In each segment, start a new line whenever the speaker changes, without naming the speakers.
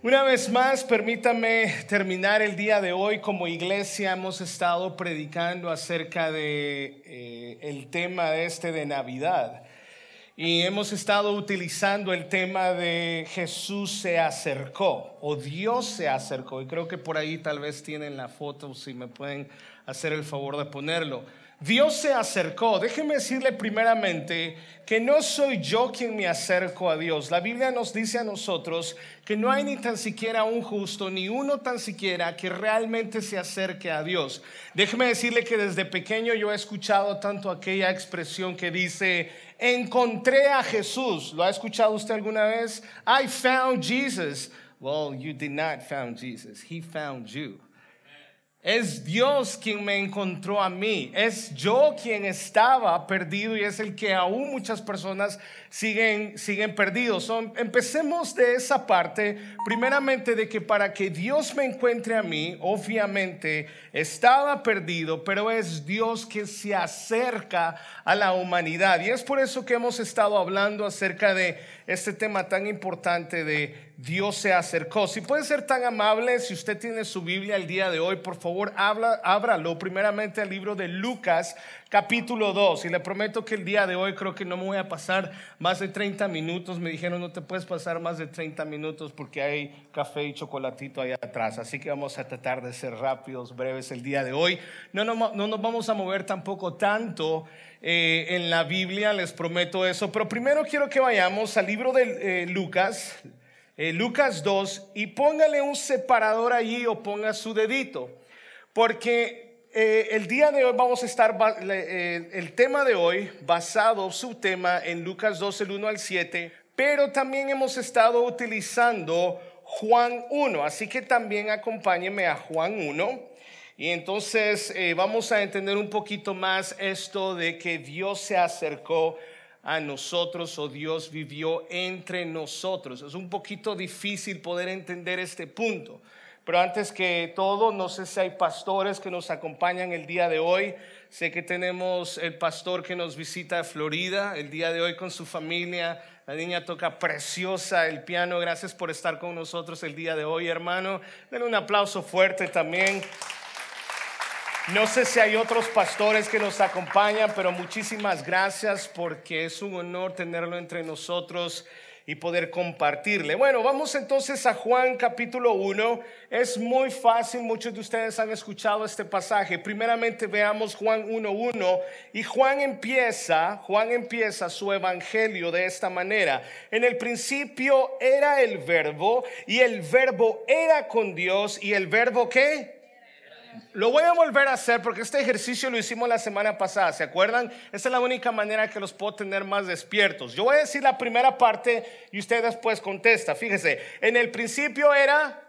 Una vez más, permítame terminar el día de hoy. Como iglesia hemos estado predicando acerca de eh, el tema este de Navidad y hemos estado utilizando el tema de Jesús se acercó o Dios se acercó. Y creo que por ahí tal vez tienen la foto, si me pueden hacer el favor de ponerlo. Dios se acercó. Déjeme decirle primeramente que no soy yo quien me acerco a Dios. La Biblia nos dice a nosotros que no hay ni tan siquiera un justo, ni uno tan siquiera que realmente se acerque a Dios. Déjeme decirle que desde pequeño yo he escuchado tanto aquella expresión que dice, encontré a Jesús. ¿Lo ha escuchado usted alguna vez? I found Jesus. Well, you did not found Jesus. He found you. Es Dios quien me encontró a mí. Es yo quien estaba perdido y es el que aún muchas personas siguen, siguen perdidos. Empecemos de esa parte, primeramente de que para que Dios me encuentre a mí, obviamente estaba perdido, pero es Dios que se acerca a la humanidad. Y es por eso que hemos estado hablando acerca de este tema tan importante de Dios se acercó. Si puede ser tan amable, si usted tiene su Biblia el día de hoy, por favor, habla, ábralo primeramente al libro de Lucas, capítulo 2. Y le prometo que el día de hoy creo que no me voy a pasar más de 30 minutos. Me dijeron, no te puedes pasar más de 30 minutos porque hay café y chocolatito ahí atrás. Así que vamos a tratar de ser rápidos, breves el día de hoy. No, no, no nos vamos a mover tampoco tanto. Eh, en la Biblia, les prometo eso. Pero primero quiero que vayamos al libro de eh, Lucas, eh, Lucas 2 y póngale un separador allí o ponga su dedito, porque eh, el día de hoy vamos a estar, eh, el tema de hoy basado su tema en Lucas 2, el 1 al 7, pero también hemos estado utilizando Juan 1, así que también acompáñeme a Juan 1. Y entonces vamos a entender un poquito más esto de que Dios se acercó a nosotros o Dios vivió entre nosotros. Es un poquito difícil poder entender este punto. Pero antes que todo, no sé si hay pastores que nos acompañan el día de hoy. Sé que tenemos el pastor que nos visita de Florida el día de hoy con su familia. La niña toca preciosa el piano. Gracias por estar con nosotros el día de hoy, hermano. Denle un aplauso fuerte también. No sé si hay otros pastores que nos acompañan, pero muchísimas gracias porque es un honor tenerlo entre nosotros y poder compartirle. Bueno, vamos entonces a Juan capítulo 1. Es muy fácil, muchos de ustedes han escuchado este pasaje. Primeramente veamos Juan 1.1 y Juan empieza, Juan empieza su evangelio de esta manera. En el principio era el verbo y el verbo era con Dios y el verbo qué? Lo voy a volver a hacer porque este ejercicio lo hicimos la semana pasada, ¿se acuerdan? Esa es la única manera que los puedo tener más despiertos. Yo voy a decir la primera parte y usted después contesta. Fíjese, en el principio era...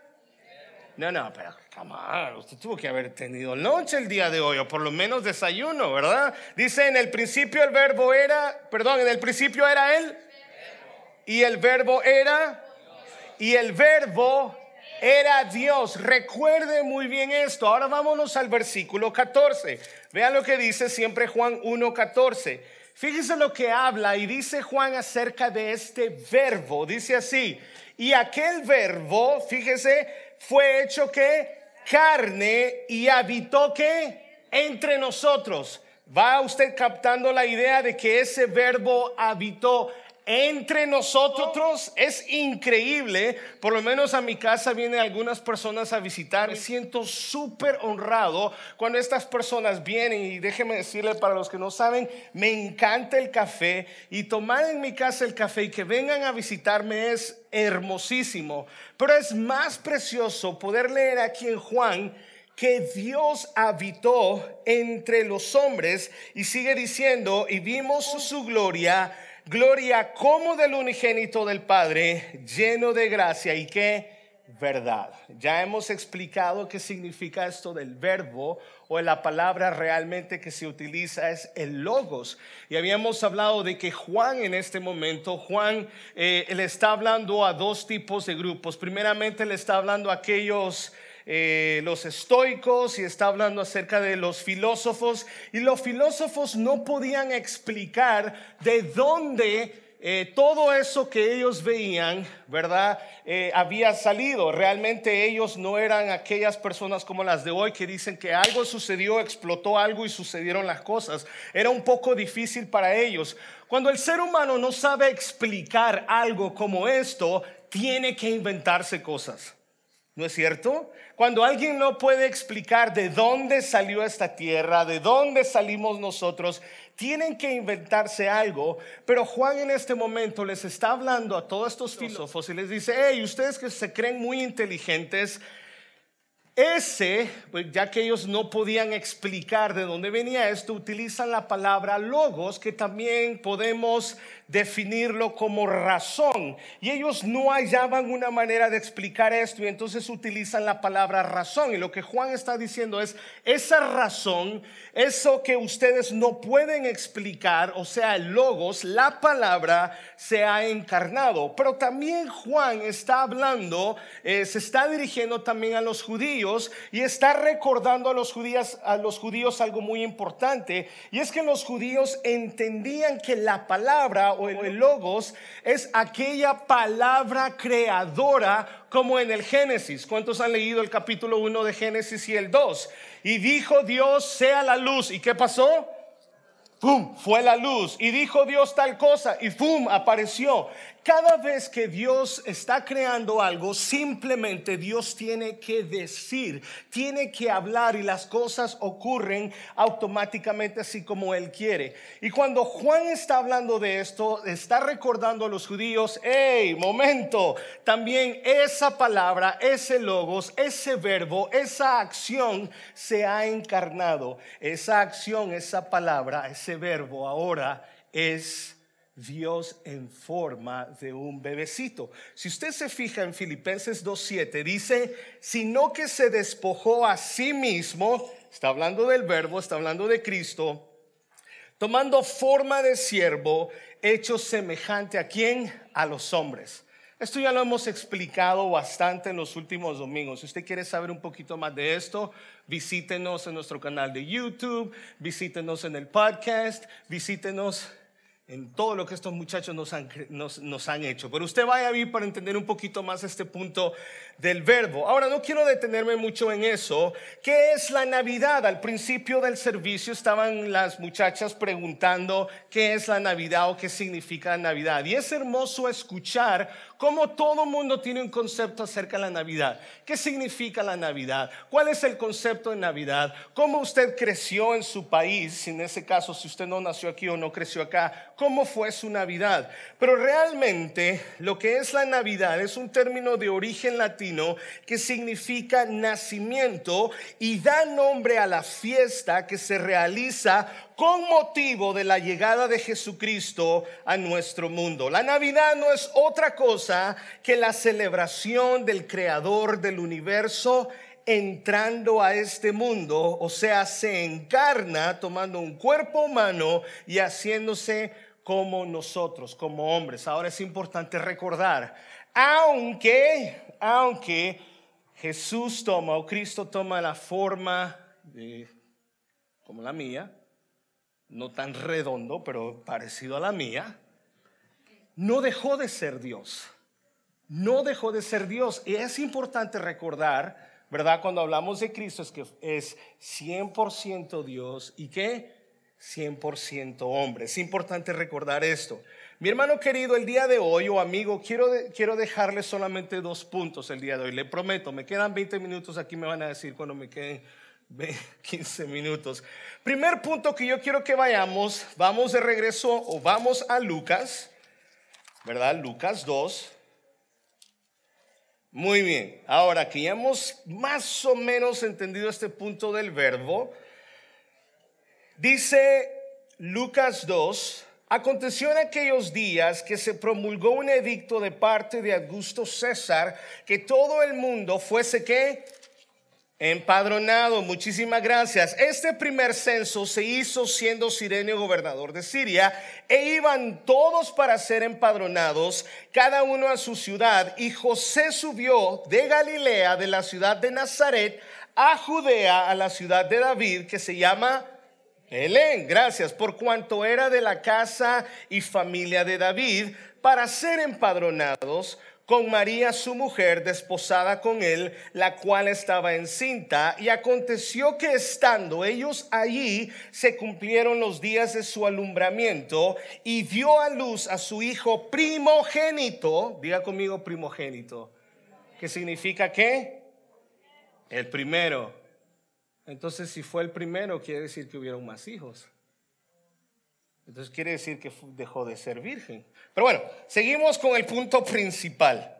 No, no, pero come usted tuvo que haber tenido noche el día de hoy, o por lo menos desayuno, ¿verdad? Dice, en el principio el verbo era, perdón, en el principio era él, y el verbo era, y el verbo era Dios. Recuerde muy bien esto. Ahora vámonos al versículo 14. Vean lo que dice siempre Juan 1.14. Fíjese lo que habla y dice Juan acerca de este verbo. Dice así, y aquel verbo, fíjese, fue hecho que carne y habitó que entre nosotros. ¿Va usted captando la idea de que ese verbo habitó entre nosotros es increíble. Por lo menos a mi casa vienen algunas personas a visitar. Me siento súper honrado cuando estas personas vienen. Y déjeme decirle para los que no saben, me encanta el café. Y tomar en mi casa el café y que vengan a visitarme es hermosísimo. Pero es más precioso poder leer aquí en Juan que Dios habitó entre los hombres y sigue diciendo, y vimos su gloria Gloria como del unigénito del Padre, lleno de gracia y qué verdad. Ya hemos explicado qué significa esto del verbo o la palabra realmente que se utiliza es el logos. Y habíamos hablado de que Juan en este momento, Juan eh, le está hablando a dos tipos de grupos. Primeramente le está hablando a aquellos eh, los estoicos y está hablando acerca de los filósofos. Y los filósofos no podían explicar de dónde eh, todo eso que ellos veían, ¿verdad? Eh, había salido. Realmente ellos no eran aquellas personas como las de hoy que dicen que algo sucedió, explotó algo y sucedieron las cosas. Era un poco difícil para ellos. Cuando el ser humano no sabe explicar algo como esto, tiene que inventarse cosas. ¿No es cierto? Cuando alguien no puede explicar de dónde salió esta tierra, de dónde salimos nosotros, tienen que inventarse algo, pero Juan en este momento les está hablando a todos estos filósofos y les dice, hey, ustedes que se creen muy inteligentes, ese, pues ya que ellos no podían explicar de dónde venía esto, utilizan la palabra logos, que también podemos definirlo como razón. Y ellos no hallaban una manera de explicar esto y entonces utilizan la palabra razón. Y lo que Juan está diciendo es, esa razón, eso que ustedes no pueden explicar, o sea, el logos, la palabra se ha encarnado. Pero también Juan está hablando, eh, se está dirigiendo también a los judíos y está recordando a los judíos, a los judíos algo muy importante. Y es que los judíos entendían que la palabra o el logos es aquella palabra creadora como en el Génesis. ¿Cuántos han leído el capítulo 1 de Génesis y el 2? Y dijo Dios, sea la luz. ¿Y qué pasó? ¡Pum! Fue la luz. Y dijo Dios tal cosa. Y ¡pum! Apareció. Cada vez que Dios está creando algo, simplemente Dios tiene que decir, tiene que hablar y las cosas ocurren automáticamente así como Él quiere. Y cuando Juan está hablando de esto, está recordando a los judíos, hey, momento, también esa palabra, ese logos, ese verbo, esa acción se ha encarnado. Esa acción, esa palabra, ese verbo ahora es Dios en forma de un bebecito. Si usted se fija en Filipenses 2.7, dice, sino que se despojó a sí mismo, está hablando del verbo, está hablando de Cristo, tomando forma de siervo, hecho semejante a quién? A los hombres. Esto ya lo hemos explicado bastante en los últimos domingos. Si usted quiere saber un poquito más de esto, visítenos en nuestro canal de YouTube, visítenos en el podcast, visítenos en todo lo que estos muchachos nos han, hecho. Pero usted vaya a ver para entender un poquito más este punto del verbo. Ahora, no quiero detenerme mucho en eso. ¿Qué es la Navidad? Al principio del servicio estaban las muchachas preguntando qué es la Navidad o qué significa Navidad. Y es hermoso escuchar cómo todo mundo tiene un concepto acerca de la Navidad. ¿Qué significa la Navidad? ¿Cuál es el concepto de Navidad? ¿Cómo usted creció en su país? En ese caso, si usted no nació aquí o no creció acá, ¿cómo fue su Navidad? Pero realmente lo que es la Navidad es un término de origen latino que significa nacimiento y da nombre a la fiesta que se realiza con motivo de la llegada de Jesucristo a nuestro mundo. La Navidad no es otra cosa que la celebración del Creador del universo entrando a este mundo, o sea, se encarna tomando un cuerpo humano y haciéndose como nosotros, como hombres. Ahora es importante recordar, aunque, aunque Jesús toma o Cristo toma la forma de, como la mía, no tan redondo, pero parecido a la mía, no dejó de ser Dios. No dejó de ser Dios. Y es importante recordar, ¿verdad? Cuando hablamos de Cristo es que es 100% Dios y que 100% hombre. Es importante recordar esto. Mi hermano querido, el día de hoy, o amigo, quiero, quiero dejarle solamente dos puntos el día de hoy. Le prometo, me quedan 20 minutos, aquí me van a decir cuando me queden 15 minutos. Primer punto que yo quiero que vayamos, vamos de regreso o vamos a Lucas, ¿verdad? Lucas 2. Muy bien, ahora que ya hemos más o menos entendido este punto del verbo, dice Lucas 2, aconteció en aquellos días que se promulgó un edicto de parte de Augusto César que todo el mundo fuese que Empadronado, muchísimas gracias. Este primer censo se hizo siendo Sirenio gobernador de Siria e iban todos para ser empadronados, cada uno a su ciudad. Y José subió de Galilea, de la ciudad de Nazaret, a Judea, a la ciudad de David, que se llama Belén, gracias, por cuanto era de la casa y familia de David, para ser empadronados con María su mujer, desposada con él, la cual estaba encinta. Y aconteció que estando ellos allí, se cumplieron los días de su alumbramiento y dio a luz a su hijo primogénito. Diga conmigo primogénito. ¿Qué significa qué? El primero. Entonces, si fue el primero, quiere decir que hubieron más hijos. Entonces quiere decir que dejó de ser virgen. Pero bueno, seguimos con el punto principal.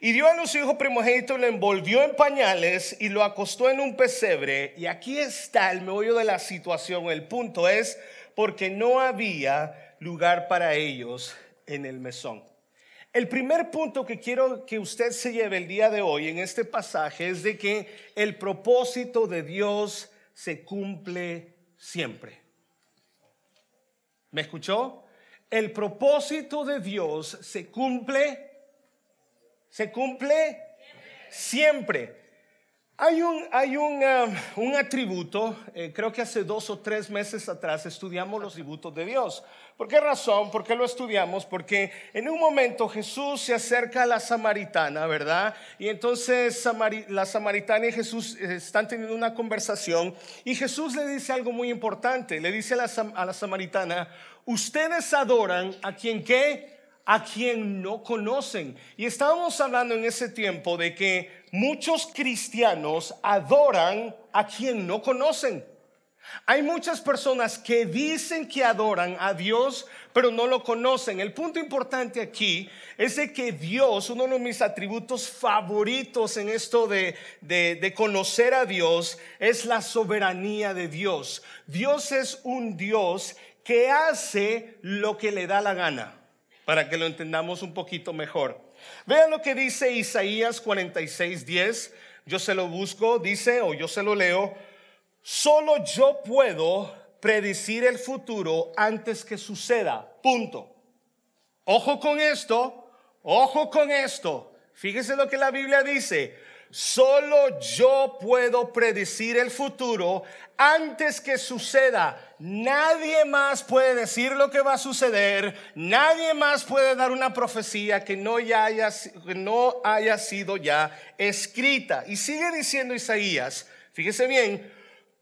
Y dio a luz su hijo primogénito, lo envolvió en pañales y lo acostó en un pesebre. Y aquí está el meollo de la situación. El punto es porque no había lugar para ellos en el mesón. El primer punto que quiero que usted se lleve el día de hoy en este pasaje es de que el propósito de Dios se cumple siempre. ¿Me escuchó? El propósito de Dios se cumple, se cumple siempre. Hay un, hay un, um, un atributo, eh, creo que hace dos o tres meses atrás estudiamos los atributos de Dios. ¿Por qué razón? ¿Por qué lo estudiamos? Porque en un momento Jesús se acerca a la samaritana, ¿verdad? Y entonces la samaritana y Jesús eh, están teniendo una conversación y Jesús le dice algo muy importante. Le dice a la, a la samaritana, ustedes adoran a quien qué? A quien no conocen. Y estábamos hablando en ese tiempo de que muchos cristianos adoran a quien no conocen. Hay muchas personas que dicen que adoran a Dios, pero no lo conocen. El punto importante aquí es de que Dios, uno de mis atributos favoritos en esto de, de, conocer a Dios, es la soberanía de Dios. Dios es un Dios que hace lo que le da la gana, para que lo entendamos un poquito mejor. Vean lo que dice Isaías 46, 10. Yo se lo busco, dice, o yo se lo leo. Solo yo puedo predecir el futuro antes que suceda. Punto. Ojo con esto, ojo con esto. Fíjese lo que la Biblia dice. Solo yo puedo predecir el futuro antes que suceda. Nadie más puede decir lo que va a suceder. Nadie más puede dar una profecía que no, ya haya, no haya sido ya escrita. Y sigue diciendo Isaías, fíjese bien,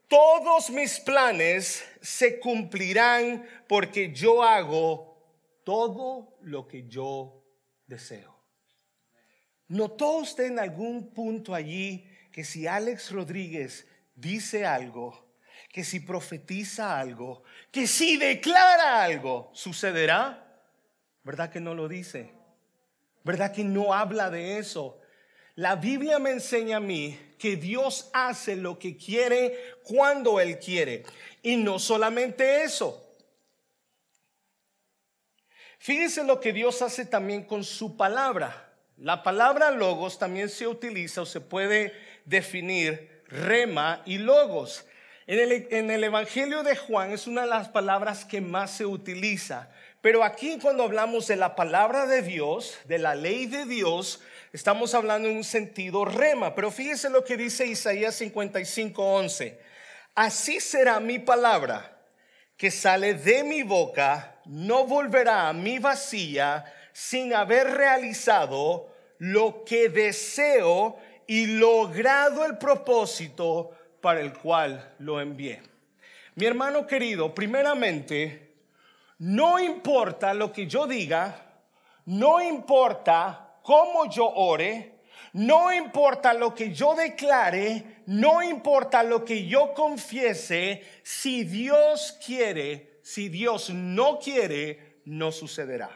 todos mis planes se cumplirán porque yo hago todo lo que yo deseo. ¿Notó usted en algún punto allí que si Alex Rodríguez dice algo, que si profetiza algo, que si declara algo, sucederá? ¿Verdad que no lo dice? ¿Verdad que no habla de eso? La Biblia me enseña a mí que Dios hace lo que quiere cuando Él quiere. Y no solamente eso. Fíjense lo que Dios hace también con su palabra. La palabra logos también se utiliza o se puede definir rema y logos. En el, en el, Evangelio de Juan es una de las palabras que más se utiliza. Pero aquí cuando hablamos de la palabra de Dios, de la ley de Dios, estamos hablando en un sentido rema. Pero fíjese lo que dice Isaías 55, 11. Así será mi palabra que sale de mi boca, no volverá a mi vacía sin haber realizado lo que deseo y logrado el propósito para el cual lo envié. Mi hermano querido, primeramente, no importa lo que yo diga, no importa cómo yo ore, no importa lo que yo declare, no importa lo que yo confiese, si Dios quiere, si Dios no quiere, no sucederá.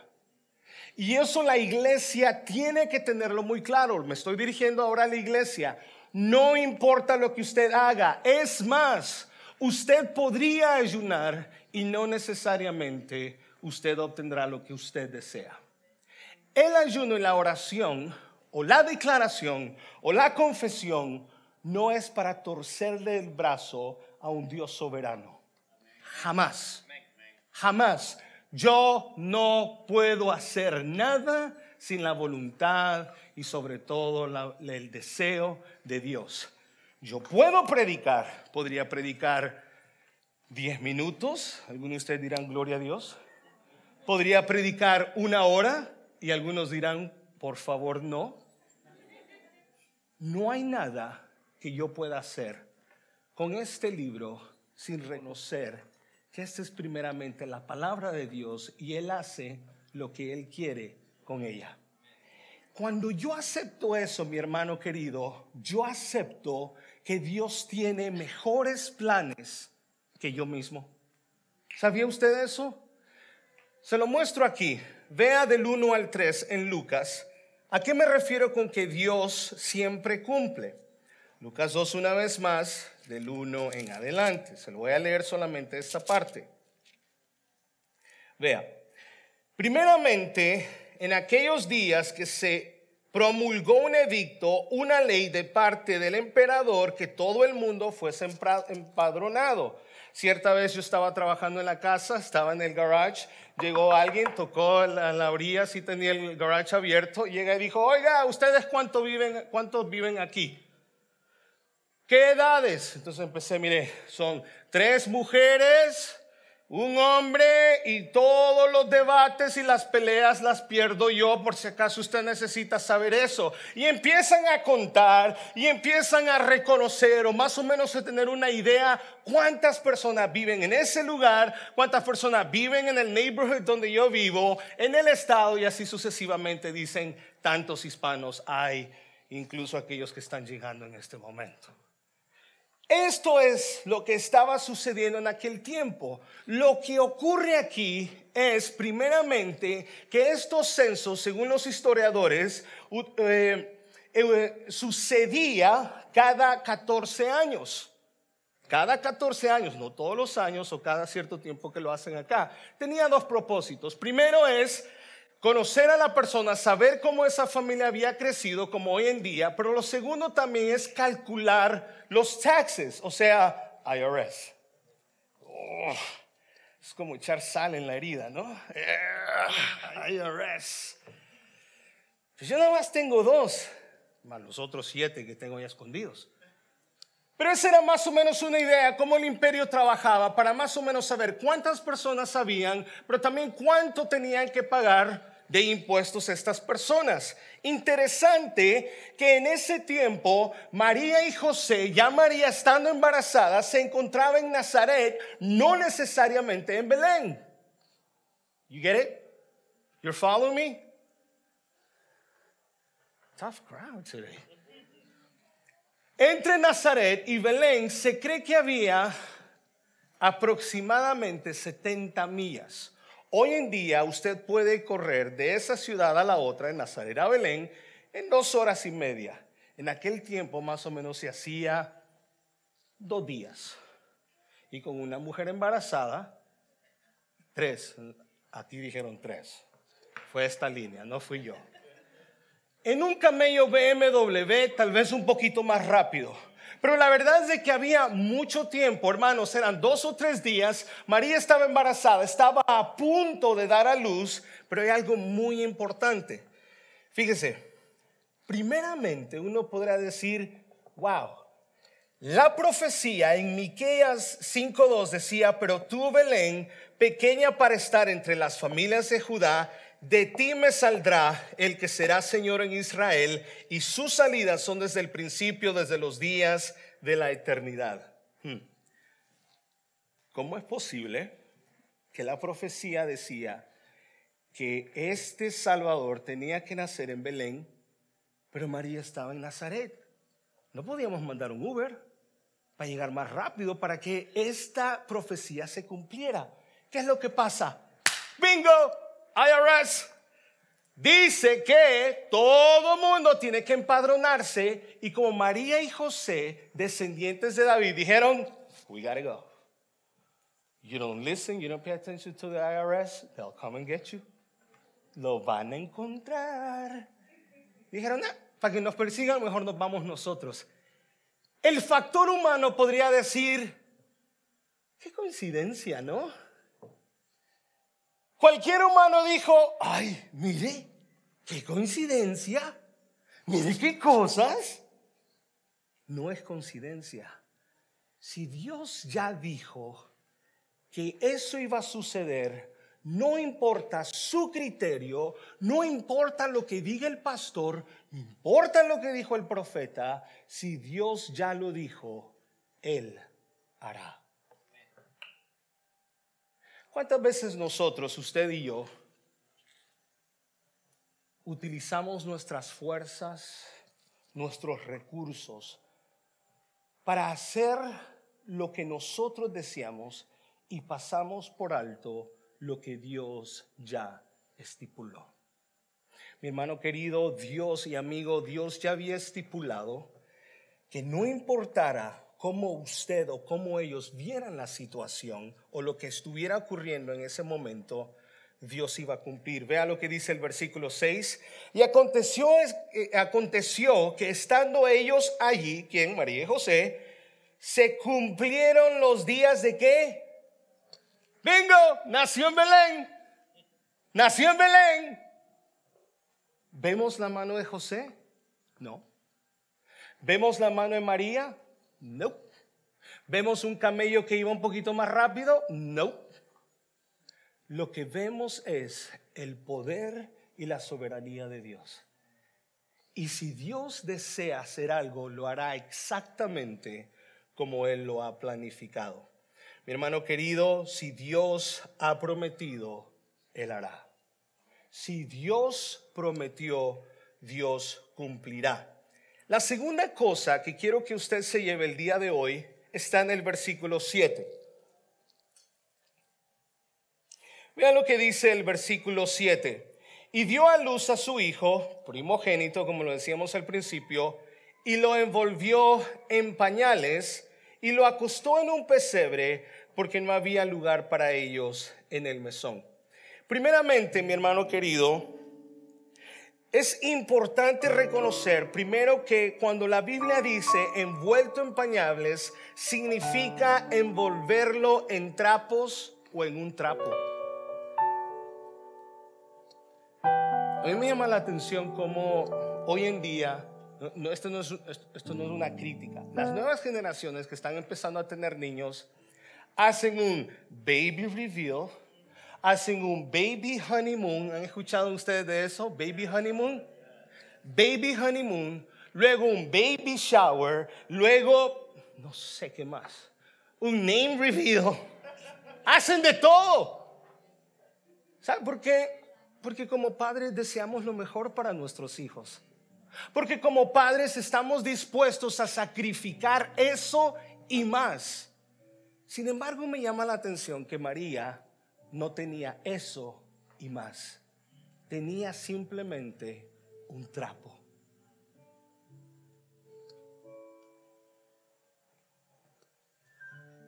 Y eso la iglesia tiene que tenerlo muy claro. Me estoy dirigiendo ahora a la iglesia. No importa lo que usted haga. Es más, usted podría ayunar y no necesariamente usted obtendrá lo que usted desea. El ayuno y la oración o la declaración o la confesión no es para torcerle el brazo a un Dios soberano. Jamás. Jamás. Yo no puedo hacer nada sin la voluntad y sobre todo el deseo de Dios. Yo puedo predicar, podría predicar 10 minutos, algunos de ustedes dirán gloria a Dios. Podría predicar una hora y algunos dirán, por favor, no. No hay nada que yo pueda hacer con este libro sin reconocer que esta es primeramente la palabra de Dios y Él hace lo que Él quiere con ella. Cuando yo acepto eso, mi hermano querido, yo acepto que Dios tiene mejores planes que yo mismo. ¿Sabía usted eso? Se lo muestro aquí. Vea del 1 al 3 en Lucas. ¿A qué me refiero con que Dios siempre cumple? Lucas 2 una vez más, del 1 en adelante. Se lo voy a leer solamente esta parte. Vea, primeramente, en aquellos días que se promulgó un edicto, una ley de parte del emperador que todo el mundo fuese empadronado. Cierta vez yo estaba trabajando en la casa, estaba en el garage, llegó alguien, tocó la, la orilla, si tenía el garage abierto, llega y dijo, oiga, ¿ustedes cuántos viven, cuántos viven aquí? ¿Qué edades? Entonces empecé, mire, son tres mujeres, un hombre y todos los debates y las peleas las pierdo yo por si acaso usted necesita saber eso. Y empiezan a contar y empiezan a reconocer o más o menos a tener una idea cuántas personas viven en ese lugar, cuántas personas viven en el neighborhood donde yo vivo, en el estado y así sucesivamente dicen tantos hispanos hay, incluso aquellos que están llegando en este momento. Esto es lo que estaba sucediendo en aquel tiempo. Lo que ocurre aquí es, primeramente, que estos censos, según los historiadores, eh, eh, sucedía cada 14 años. Cada 14 años, no todos los años o cada cierto tiempo que lo hacen acá. Tenía dos propósitos. Primero es conocer a la persona, saber cómo esa familia había crecido como hoy en día, pero lo segundo también es calcular los taxes, o sea, IRS. es como echar sal en la herida, ¿no? IRS. Pues yo nada más tengo dos, más los otros siete que tengo ya escondidos. Pero esa era más o menos una idea cómo el imperio trabajaba para más o menos saber cuántas personas sabían, pero también cuánto tenían que pagar de impuestos estas personas. Interesante que en ese tiempo María y José, ya María estando embarazada, se encontraba en Nazaret, no necesariamente en Belén. You get it? You're following me? Tough crowd today. Entre Nazaret y Belén se cree que había aproximadamente 70 millas. Hoy en día usted puede correr de esa ciudad a la otra, en Nazaret a Belén, en dos horas y media. En aquel tiempo más o menos se hacía dos días. Y con una mujer embarazada, tres. Aquí dijeron tres. Fue esta línea, no fui yo. En un camello BMW, tal vez un poquito más rápido pero la verdad es de que había mucho tiempo, hermanos, eran dos o tres días. María estaba embarazada, estaba a punto de dar a luz, pero hay algo muy importante. Fíjese, primeramente uno podrá decir, wow, la profecía en Miqueas 5:2 decía, "Pero tú Belén, pequeña para estar entre las familias de Judá, de ti me saldrá el que será Señor en Israel, y sus salidas son desde el principio, desde los días de la eternidad. Hmm. ¿Cómo es posible que la profecía decía que este Salvador tenía que nacer en Belén, pero María estaba en Nazaret? No podíamos mandar un Uber para llegar más rápido para que esta profecía se cumpliera. ¿Qué es lo que pasa? Bingo, IRS dice que todo mundo tiene que empadronarse y como María y José, descendientes de David, dijeron, we gotta go. You don't listen, you don't pay attention to the IRS, they'll come and get you. Lo van a encontrar. Dijeron, para que nos persigan, mejor nos vamos nosotros. El factor humano podría decir, qué coincidencia, ¿no? Cualquier humano dijo, ay, mire, qué coincidencia, mire qué cosas. No es coincidencia. Si Dios ya dijo que eso iba a suceder, no importa su criterio, no importa lo que diga el pastor, importa lo que dijo el profeta, si Dios ya lo dijo, Él hará. ¿Cuántas veces nosotros, usted y yo, utilizamos nuestras fuerzas, nuestros recursos para hacer lo que nosotros deseamos y pasamos por alto lo que Dios ya estipuló. Mi hermano querido, Dios y amigo, Dios ya había estipulado que no importara cómo usted o cómo ellos vieran la situación o lo que estuviera ocurriendo en ese momento, Dios iba a cumplir. Vea lo que dice el versículo 6. Y aconteció, eh, aconteció que estando ellos allí, quien María y José, se cumplieron los días de qué? Bingo, nació en Belén. Nació en Belén. ¿Vemos la mano de José? No. ¿Vemos la mano de María? No. ¿Vemos un camello que iba un poquito más rápido? No. Lo que vemos es el poder y la soberanía de Dios. Y si Dios desea hacer algo, lo hará exactamente como Él lo ha planificado. Mi hermano querido, si Dios ha prometido, Él hará. Si Dios prometió, Dios cumplirá. La segunda cosa que quiero que usted se lleve el día de hoy está en el versículo 7. Vean lo que dice el versículo 7. Y dio a luz a su hijo, primogénito, como lo decíamos al principio, y lo envolvió en pañales y lo acostó en un pesebre porque no había lugar para ellos en el mesón. Primeramente, mi hermano querido, es importante reconocer primero que cuando la Biblia dice envuelto en pañales, significa envolverlo en trapos o en un trapo. A mí me llama la atención cómo hoy en día esto, no es, esto no es una crítica. Las nuevas generaciones que están empezando a tener niños hacen un baby reveal, hacen un baby honeymoon. ¿Han escuchado ustedes de eso? Baby honeymoon. Baby honeymoon, luego un baby shower, luego no sé qué más. Un name reveal. Hacen de todo. ¿Saben por qué? Porque como padres deseamos lo mejor para nuestros hijos. Porque como padres estamos dispuestos a sacrificar eso y más. Sin embargo, me llama la atención que María no tenía eso y más. Tenía simplemente un trapo.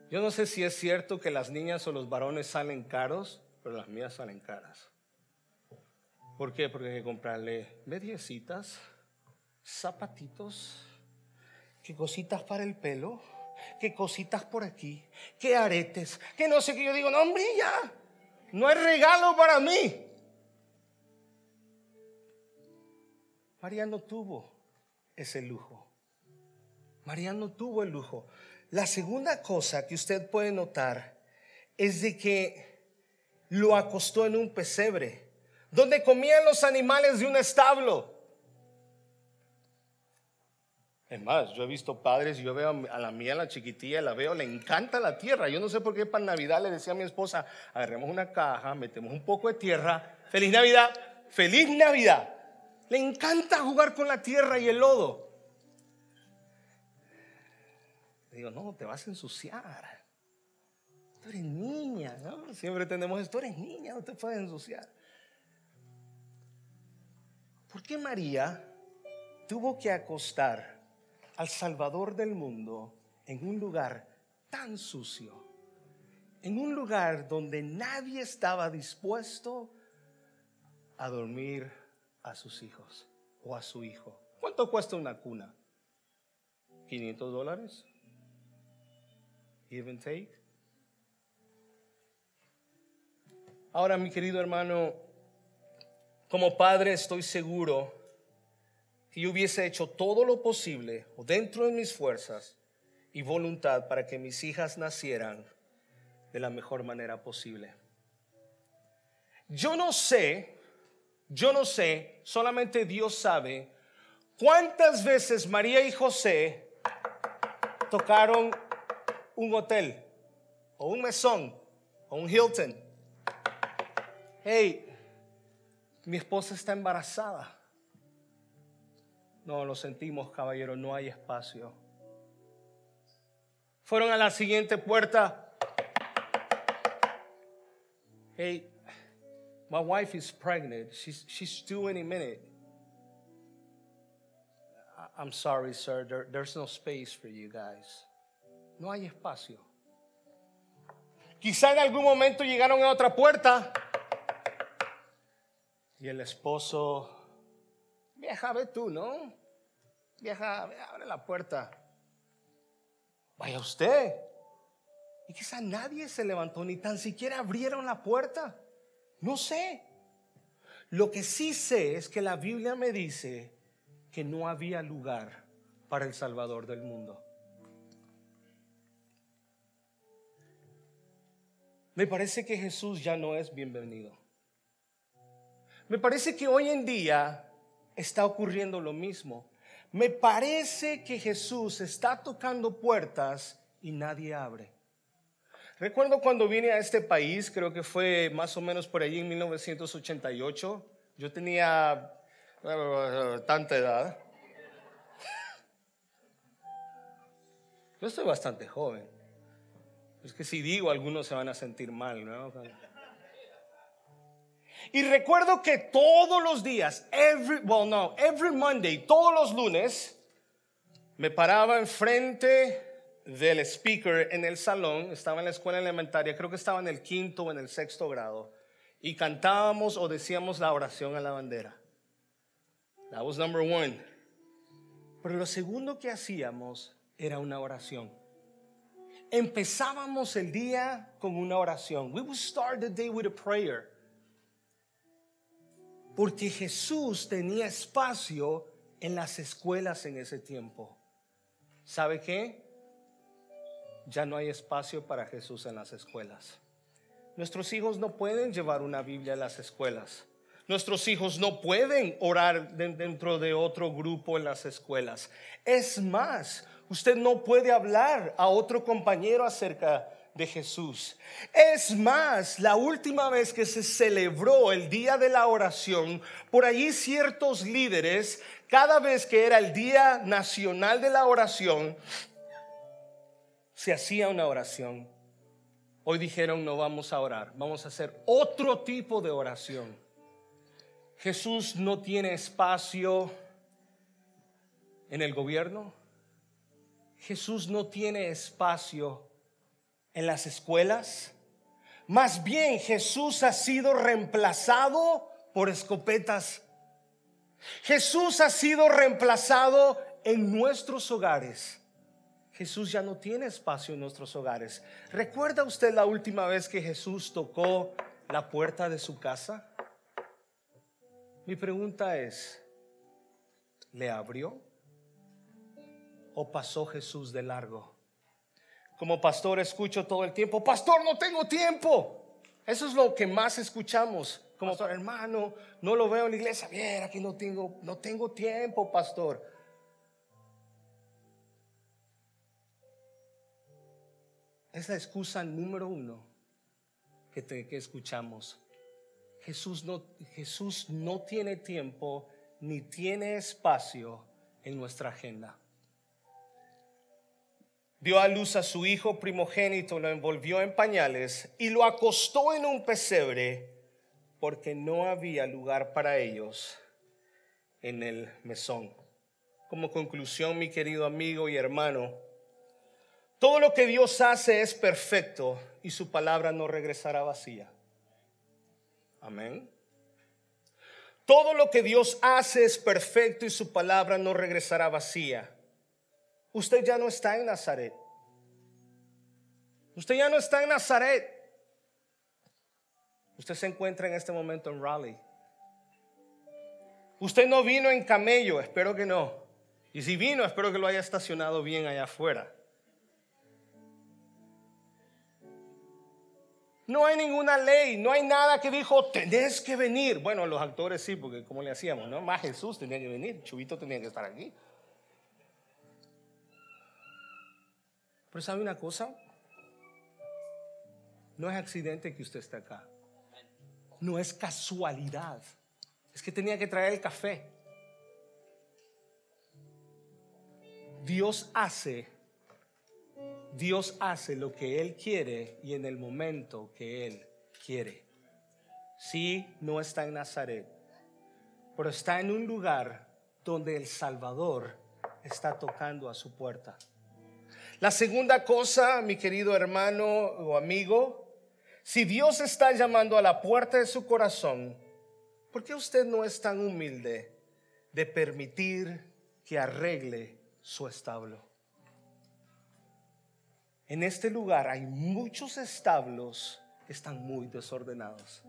Yo no sé si es cierto que las niñas o los varones salen caros, pero las mías salen caras. ¿Por qué? Porque hay que comprarle mediecitas zapatitos, que cositas para el pelo, que cositas por aquí, que aretes, que no sé qué. Yo digo, no, hombre, ya, no hay regalo para mí. María no tuvo ese lujo. María no tuvo el lujo. La segunda cosa que usted puede notar es de que lo acostó en un pesebre, donde comían los animales de un establo. Es más, yo he visto padres, yo veo a la mía, la chiquitilla, la veo, le encanta la tierra. Yo no sé por qué para Navidad le decía a mi esposa, agarremos una caja, metemos un poco de tierra, feliz Navidad, feliz Navidad. Le encanta jugar con la tierra y el lodo. Le digo, no, te vas a ensuciar. Tú eres niña, ¿no? Siempre tenemos esto, tú eres niña, no te puedes ensuciar. ¿Por qué María tuvo que acostar al Salvador del mundo en un lugar tan sucio, en un lugar donde nadie estaba dispuesto a dormir a sus hijos o a su hijo. ¿Cuánto cuesta una cuna? ¿500 dólares? Give and take. Ahora, mi querido hermano, como padre estoy seguro que yo hubiese hecho todo lo posible o dentro de mis fuerzas y voluntad para que mis hijas nacieran de la mejor manera posible. Yo no sé, yo no sé, solamente Dios sabe cuántas veces María y José tocaron un hotel o un mesón o un Hilton. Hey, mi esposa está embarazada. No, lo sentimos, caballero, no hay espacio. Fueron a la siguiente puerta. Hey, my wife is pregnant. She's, she's due any minute. I'm sorry, sir. There, there's no space for you guys. No hay espacio. Quizá en algún momento llegaron a otra puerta y el esposo, vieja, ve tú, ¿no? Vieja, abre la puerta. Vaya usted. Y quizá nadie se levantó, ni tan siquiera abrieron la puerta. No sé. Lo que sí sé es que la Biblia me dice que no había lugar para el Salvador del mundo. Me parece que Jesús ya no es bienvenido. Me parece que hoy en día está ocurriendo lo mismo. Me parece que Jesús está tocando puertas y nadie abre. Recuerdo cuando vine a este país, creo que fue más o menos por allí en 1988. Yo tenía uh, tanta edad. Yo estoy bastante joven. Es que si digo, algunos se van a sentir mal, ¿no? Y recuerdo que todos los días, every, well, no, every Monday, todos los lunes, me paraba enfrente del speaker en el salón, estaba en la escuela elementaria, creo que estaba en el quinto o en el sexto grado, y cantábamos o decíamos la oración a la bandera. That was number one. Pero lo segundo que hacíamos era una oración. Empezábamos el día con una oración. We would start the day with a prayer. Porque Jesús tenía espacio en las escuelas en ese tiempo. ¿Sabe qué? Ya no hay espacio para Jesús en las escuelas. Nuestros hijos no pueden llevar una Biblia a las escuelas. Nuestros hijos no pueden orar dentro de otro grupo en las escuelas. Es más, usted no puede hablar a otro compañero acerca de Jesús. Es más, la última vez que se celebró el día de la oración, por allí ciertos líderes, cada vez que era el día nacional de la oración, se hacía una oración. Hoy dijeron, no vamos a orar, vamos a hacer otro tipo de oración. Jesús no tiene espacio en el gobierno. Jesús no tiene espacio en las escuelas. Más bien Jesús ha sido reemplazado por escopetas. Jesús ha sido reemplazado en nuestros hogares. Jesús ya no tiene espacio en nuestros hogares. ¿Recuerda usted la última vez que Jesús tocó la puerta de su casa? Mi pregunta es, ¿le abrió? ¿O pasó Jesús de largo? Como pastor escucho todo el tiempo, pastor, no tengo tiempo. Eso es lo que más escuchamos. Como pastor, hermano, no lo veo en la iglesia. Bien, aquí no tengo, no tengo tiempo, pastor. Es la excusa número uno que, que escuchamos. Jesús no, Jesús no tiene tiempo ni tiene espacio en nuestra agenda dio a luz a su hijo primogénito, lo envolvió en pañales y lo acostó en un pesebre porque no había lugar para ellos en el mesón. Como conclusión, mi querido amigo y hermano, todo lo que Dios hace es perfecto y su palabra no regresará vacía. Amén. Todo lo que Dios hace es perfecto y su palabra no regresará vacía. Usted ya no está en Nazaret. Usted ya no está en Nazaret. Usted se encuentra en este momento en Raleigh. Usted no vino en camello, espero que no. Y si vino, espero que lo haya estacionado bien allá afuera. No hay ninguna ley, no hay nada que dijo, tenés que venir. Bueno, los actores sí, porque como le hacíamos, ¿no? Más Jesús tenía que venir, Chubito tenía que estar aquí. Pero ¿sabe una cosa? No es accidente que usted esté acá. No es casualidad. Es que tenía que traer el café. Dios hace, Dios hace lo que Él quiere y en el momento que Él quiere. Sí, no está en Nazaret, pero está en un lugar donde el Salvador está tocando a su puerta. La segunda cosa, mi querido hermano o amigo, si Dios está llamando a la puerta de su corazón, ¿por qué usted no es tan humilde de permitir que arregle su establo? En este lugar hay muchos establos que están muy desordenados.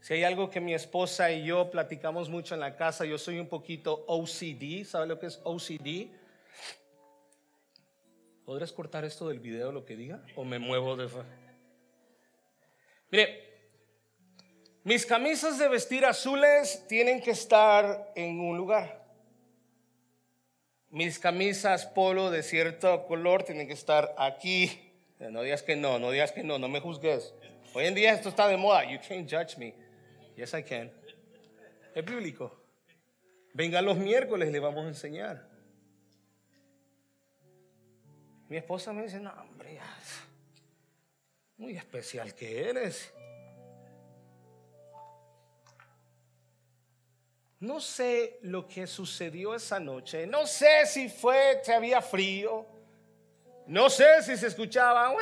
Si hay algo que mi esposa y yo platicamos mucho en la casa, yo soy un poquito OCD, ¿sabe lo que es OCD? ¿Podrías cortar esto del video lo que diga? ¿O me muevo de... Mire, mis camisas de vestir azules tienen que estar en un lugar. Mis camisas polo de cierto color tienen que estar aquí. No digas que no, no digas que no, no me juzgues. Hoy en día esto está de moda. You can't judge me. Yes, I can. Es bíblico. Venga los miércoles, le vamos a enseñar. Mi esposa me dice, no, hombre, muy especial que eres. No sé lo que sucedió esa noche. No sé si fue que había frío. No sé si se escuchaba.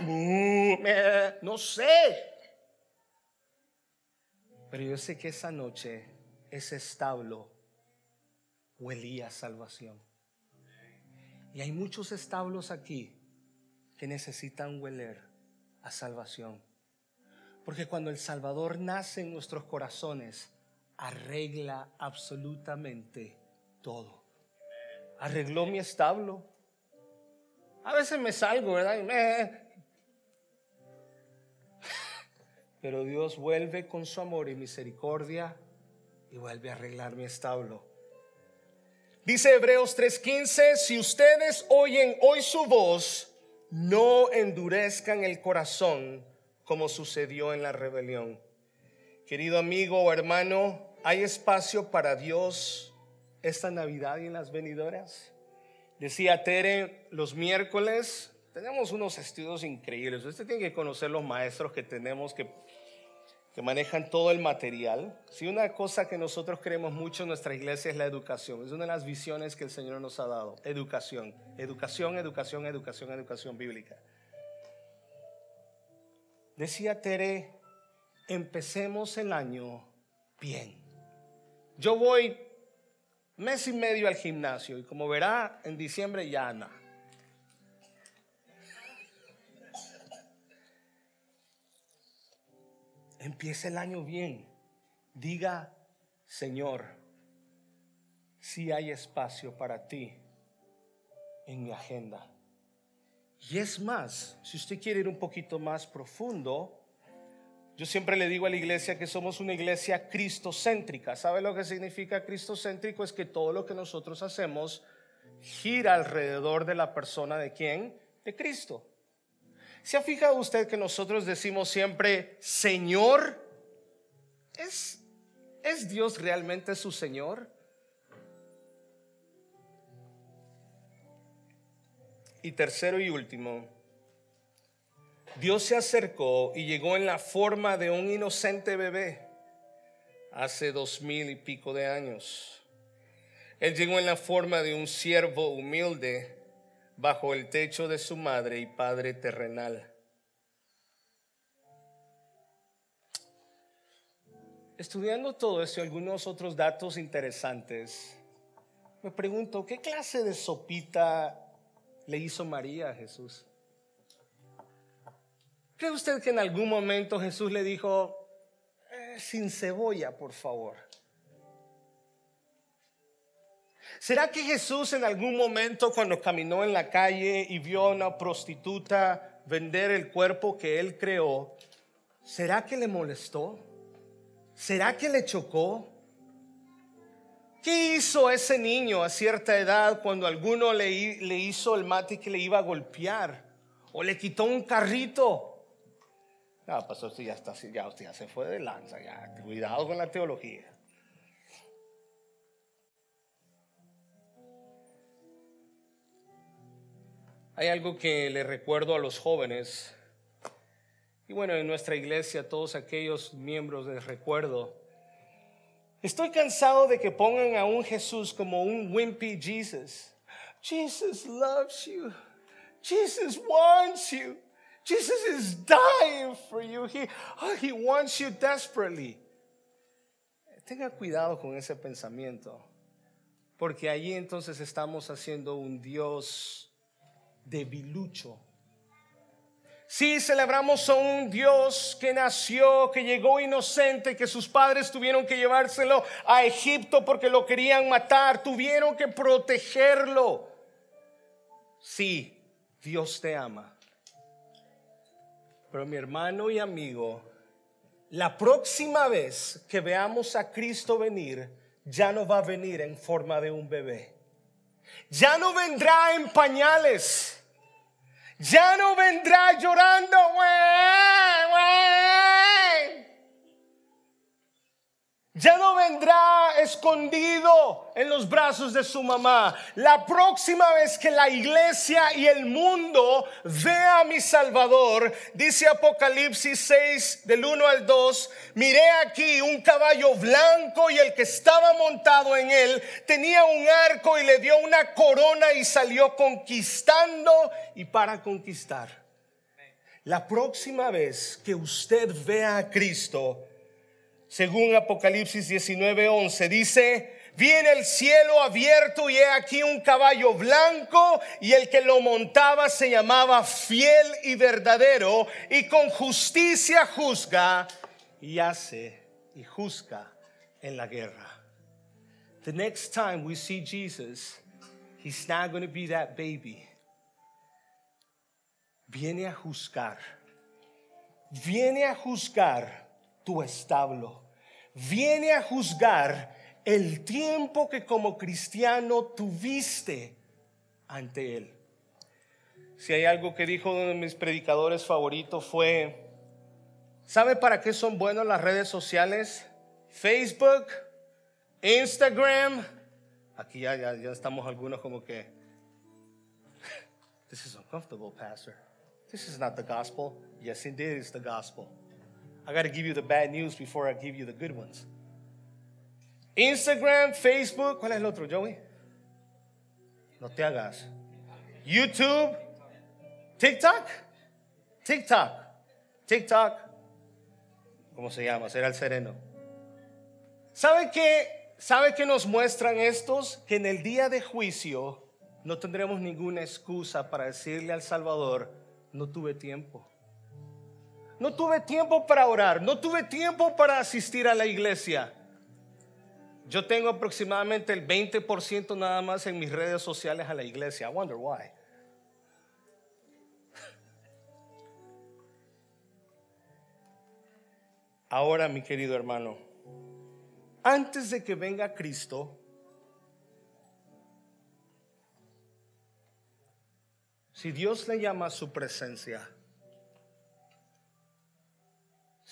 No sé. Pero yo sé que esa noche ese establo huelía a salvación. Y hay muchos establos aquí que necesitan hueler a salvación. Porque cuando el Salvador nace en nuestros corazones, arregla absolutamente todo. Arregló mi establo. A veces me salgo, ¿verdad? Pero Dios vuelve con su amor y misericordia y vuelve a arreglar mi establo. Dice Hebreos 3:15, si ustedes oyen hoy su voz, no endurezcan el corazón como sucedió en la rebelión. Querido amigo o hermano, ¿hay espacio para Dios esta Navidad y en las venidoras? Decía Tere, los miércoles tenemos unos estudios increíbles. Usted tiene que conocer los maestros que tenemos que que manejan todo el material. Si una cosa que nosotros creemos mucho en nuestra iglesia es la educación, es una de las visiones que el Señor nos ha dado, educación, educación, educación, educación, educación bíblica. Decía Tere, empecemos el año bien. Yo voy mes y medio al gimnasio y como verá, en diciembre ya nada. Empieza el año bien. Diga, Señor, si hay espacio para ti en mi agenda. Y es más, si usted quiere ir un poquito más profundo, yo siempre le digo a la iglesia que somos una iglesia cristocéntrica. ¿Sabe lo que significa cristocéntrico? Es que todo lo que nosotros hacemos gira alrededor de la persona de quién? De Cristo. ¿Se ha fijado usted que nosotros decimos siempre, Señor? ¿Es, ¿Es Dios realmente su Señor? Y tercero y último, Dios se acercó y llegó en la forma de un inocente bebé hace dos mil y pico de años. Él llegó en la forma de un siervo humilde bajo el techo de su madre y padre terrenal. Estudiando todo esto y algunos otros datos interesantes, me pregunto, ¿qué clase de sopita le hizo María a Jesús? ¿Cree usted que en algún momento Jesús le dijo, eh, sin cebolla, por favor? ¿Será que Jesús en algún momento cuando caminó en la calle y vio a una prostituta vender el cuerpo que Él creó, ¿será que le molestó? ¿Será que le chocó? ¿Qué hizo ese niño a cierta edad cuando alguno le, le hizo el mate que le iba a golpear? ¿O le quitó un carrito? No, pastor, usted ya ya se fue de lanza, ya. Cuidado con la teología. Hay algo que le recuerdo a los jóvenes, y bueno, en nuestra iglesia, todos aquellos miembros les recuerdo. Estoy cansado de que pongan a un Jesús como un wimpy Jesus. Jesus loves you. Jesus wants you. Jesus is dying for you. He, oh, he wants you desperately. Tenga cuidado con ese pensamiento, porque allí entonces estamos haciendo un Dios debilucho. Si celebramos a un Dios que nació, que llegó inocente, que sus padres tuvieron que llevárselo a Egipto porque lo querían matar, tuvieron que protegerlo. Sí, Dios te ama. Pero mi hermano y amigo, la próxima vez que veamos a Cristo venir, ya no va a venir en forma de un bebé. Ya no vendrá en pañales. Ya no vendrá llorando. Ya no vendrá escondido en los brazos de su mamá. La próxima vez que la iglesia y el mundo vea a mi Salvador, dice Apocalipsis 6 del 1 al 2, miré aquí un caballo blanco y el que estaba montado en él tenía un arco y le dio una corona y salió conquistando y para conquistar. La próxima vez que usted vea a Cristo, según Apocalipsis 19:11, dice, vi en el cielo abierto y he aquí un caballo blanco y el que lo montaba se llamaba fiel y verdadero y con justicia juzga y hace y juzga en la guerra. The next time we see Jesus, he's not going to be that baby. Viene a juzgar. Viene a juzgar tu establo viene a juzgar el tiempo que como cristiano tuviste ante Él. Si hay algo que dijo uno de mis predicadores favoritos fue, ¿sabe para qué son buenas las redes sociales? Facebook, Instagram. Aquí ya, ya, ya estamos algunos como que, this is uncomfortable, Pastor. This is not the gospel. Yes, indeed, it's the gospel. I got to give you the bad news before I give you the good ones. Instagram, Facebook, ¿cuál es el otro, Joey? No te hagas. YouTube, TikTok, TikTok, TikTok. ¿Cómo se llama? Será el sereno. ¿Sabe qué? ¿Sabe qué nos muestran estos? Que en el día de juicio no tendremos ninguna excusa para decirle al Salvador, no tuve tiempo. No tuve tiempo para orar, no tuve tiempo para asistir a la iglesia. Yo tengo aproximadamente el 20% nada más en mis redes sociales a la iglesia. I wonder why. Ahora, mi querido hermano, antes de que venga Cristo, si Dios le llama a su presencia,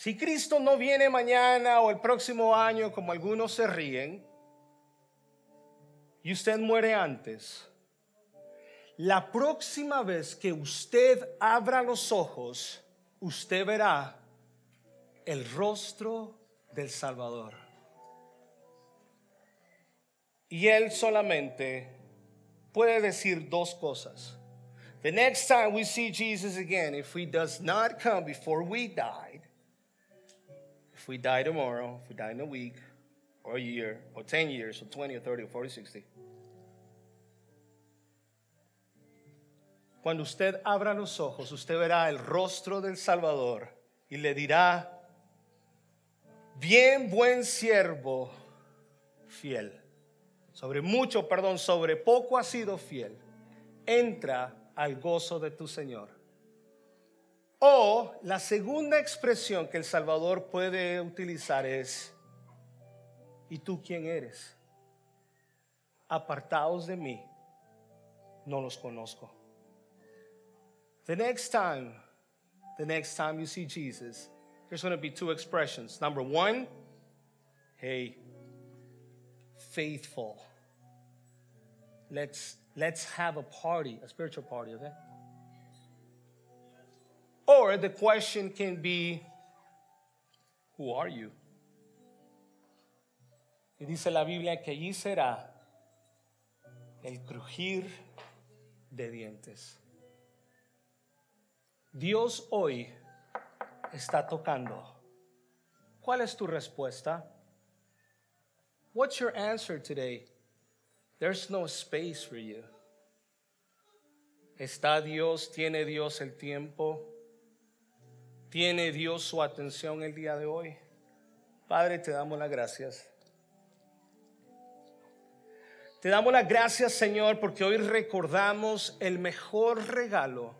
si Cristo no viene mañana o el próximo año, como algunos se ríen, y usted muere antes, la próxima vez que usted abra los ojos, usted verá el rostro del Salvador. Y él solamente puede decir dos cosas. The next time we see Jesus again, if he does not come before we died, if we die tomorrow, if we die in a week, or a year, or 10 years, or 20, or 30, or 40, 60. Cuando usted abra los ojos, usted verá el rostro del Salvador y le dirá, bien buen siervo, fiel. Sobre mucho, perdón, sobre poco ha sido fiel. Entra al gozo de tu Señor. O la segunda expresión que el Salvador puede utilizar es, ¿y tú quién eres? Apartados de mí, no los conozco. The next time, the next time you see Jesus, there's going to be two expressions. Number one, hey, faithful. Let's let's have a party, a spiritual party, okay? Or the question can be, who are you? Y dice la Biblia que allí será el crujir de dientes. Dios hoy está tocando. ¿Cuál es tu respuesta? What's your answer today? There's no space for you. ¿Está Dios? ¿Tiene Dios el tiempo? ¿Tiene Dios su atención el día de hoy? Padre, te damos las gracias. Te damos las gracias, Señor, porque hoy recordamos el mejor regalo,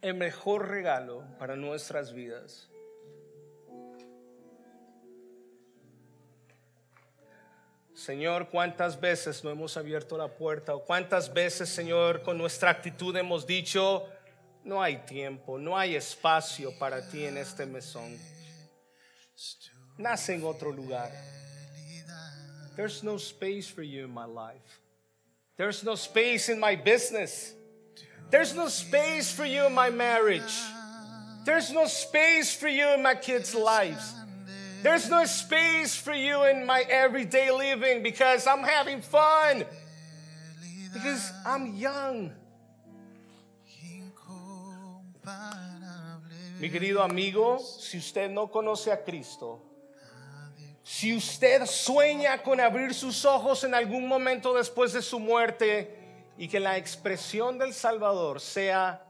el mejor regalo para nuestras vidas. Señor, cuántas veces no hemos abierto la puerta o cuántas veces, Señor, con nuestra actitud hemos dicho, no hay tiempo, no hay espacio para ti en este mesón. Nace en otro lugar. There's no space for you in my life. There's no space in my business. There's no space for you in my marriage. There's no space for you in my kids' lives. There's no space for you in my everyday living because I'm having fun. Because I'm young. Mi querido amigo, si usted no conoce a Cristo, si usted sueña con abrir sus ojos en algún momento después de su muerte y que la expresión del Salvador sea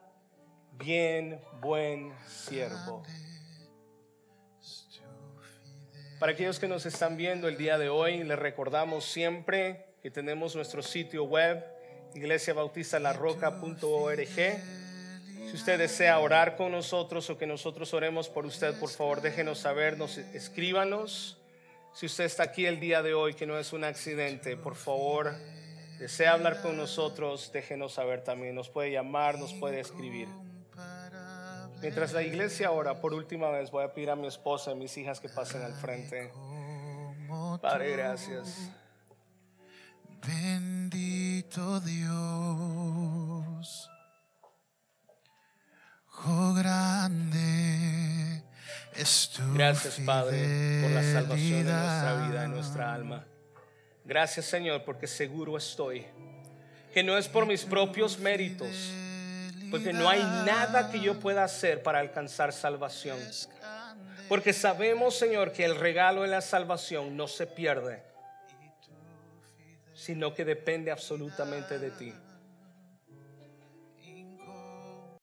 bien, buen siervo. Para aquellos que nos están viendo el día de hoy, les recordamos siempre que tenemos nuestro sitio web, iglesiabautistalarroca.org. Si usted desea orar con nosotros o que nosotros oremos por usted, por favor déjenos saber, nos escríbanos. Si usted está aquí el día de hoy, que no es un accidente, por favor, desea hablar con nosotros, déjenos saber también. Nos puede llamar, nos puede escribir. Mientras la iglesia ora, por última vez voy a pedir a mi esposa y mis hijas que pasen al frente. Padre, gracias.
Bendito Dios, oh grande es tu
Gracias, Padre, por la salvación de nuestra vida, de nuestra alma. Gracias, Señor, porque seguro estoy que no es por mis propios méritos, porque no hay nada que yo pueda hacer para alcanzar salvación. Porque sabemos, Señor, que el regalo de la salvación no se pierde, sino que depende absolutamente de ti.